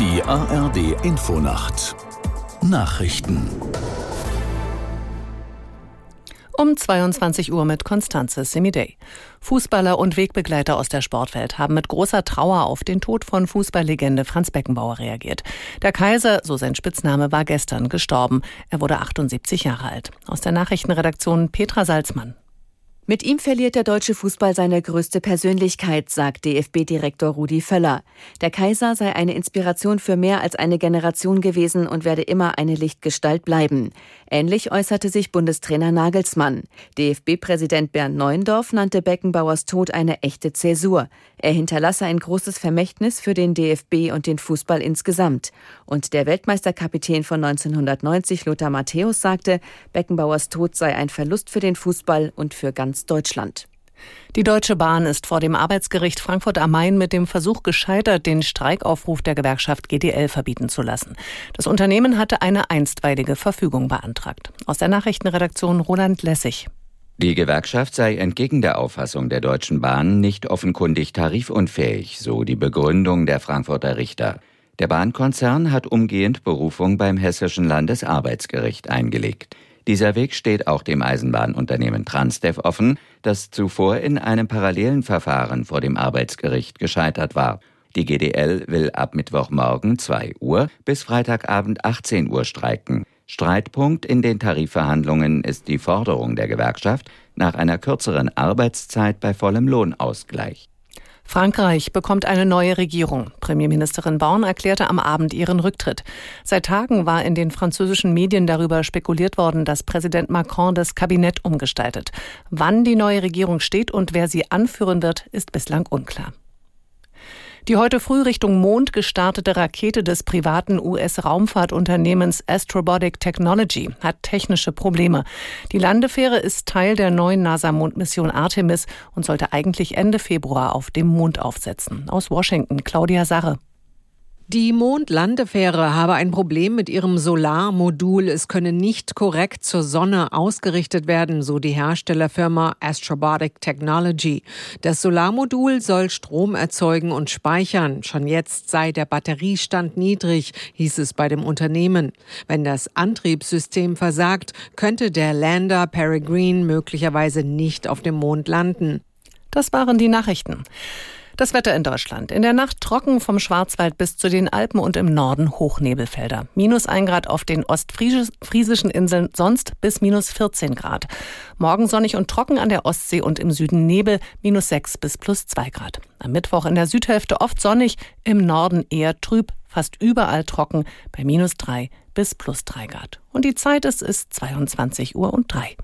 Die ARD Infonacht Nachrichten um 22 Uhr mit Konstanze Semidey. Fußballer und Wegbegleiter aus der Sportwelt haben mit großer Trauer auf den Tod von Fußballlegende Franz Beckenbauer reagiert. Der Kaiser, so sein Spitzname, war gestern gestorben. Er wurde 78 Jahre alt. Aus der Nachrichtenredaktion Petra Salzmann. Mit ihm verliert der deutsche Fußball seine größte Persönlichkeit, sagt DFB-Direktor Rudi Völler. Der Kaiser sei eine Inspiration für mehr als eine Generation gewesen und werde immer eine Lichtgestalt bleiben. Ähnlich äußerte sich Bundestrainer Nagelsmann. DFB-Präsident Bernd Neuendorf nannte Beckenbauers Tod eine echte Zäsur. Er hinterlasse ein großes Vermächtnis für den DFB und den Fußball insgesamt. Und der Weltmeisterkapitän von 1990, Lothar Matthäus, sagte, Beckenbauers Tod sei ein Verlust für den Fußball und für ganz ganz Deutschland. Die Deutsche Bahn ist vor dem Arbeitsgericht Frankfurt am Main mit dem Versuch gescheitert, den Streikaufruf der Gewerkschaft GDL verbieten zu lassen. Das Unternehmen hatte eine einstweilige Verfügung beantragt. Aus der Nachrichtenredaktion Roland Lessig. Die Gewerkschaft sei entgegen der Auffassung der Deutschen Bahn nicht offenkundig tarifunfähig, so die Begründung der Frankfurter Richter. Der Bahnkonzern hat umgehend Berufung beim Hessischen Landesarbeitsgericht eingelegt. Dieser Weg steht auch dem Eisenbahnunternehmen Transdev offen, das zuvor in einem parallelen Verfahren vor dem Arbeitsgericht gescheitert war. Die GDL will ab Mittwochmorgen 2 Uhr bis Freitagabend 18 Uhr streiken. Streitpunkt in den Tarifverhandlungen ist die Forderung der Gewerkschaft nach einer kürzeren Arbeitszeit bei vollem Lohnausgleich. Frankreich bekommt eine neue Regierung. Premierministerin Born erklärte am Abend ihren Rücktritt. Seit Tagen war in den französischen Medien darüber spekuliert worden, dass Präsident Macron das Kabinett umgestaltet. Wann die neue Regierung steht und wer sie anführen wird, ist bislang unklar. Die heute früh Richtung Mond gestartete Rakete des privaten US-Raumfahrtunternehmens Astrobotic Technology hat technische Probleme. Die Landefähre ist Teil der neuen NASA-Mondmission Artemis und sollte eigentlich Ende Februar auf dem Mond aufsetzen. Aus Washington, Claudia Sarre. Die Mondlandefähre habe ein Problem mit ihrem Solarmodul. Es könne nicht korrekt zur Sonne ausgerichtet werden, so die Herstellerfirma Astrobotic Technology. Das Solarmodul soll Strom erzeugen und speichern. Schon jetzt sei der Batteriestand niedrig, hieß es bei dem Unternehmen. Wenn das Antriebssystem versagt, könnte der Lander Peregrine möglicherweise nicht auf dem Mond landen. Das waren die Nachrichten. Das Wetter in Deutschland. In der Nacht trocken vom Schwarzwald bis zu den Alpen und im Norden Hochnebelfelder. Minus ein Grad auf den ostfriesischen Inseln, sonst bis minus 14 Grad. Morgen sonnig und trocken an der Ostsee und im Süden Nebel, minus 6 bis plus 2 Grad. Am Mittwoch in der Südhälfte oft sonnig, im Norden eher trüb, fast überall trocken bei minus 3 bis plus 3 Grad. Und die Zeit ist, ist 22 Uhr und 3.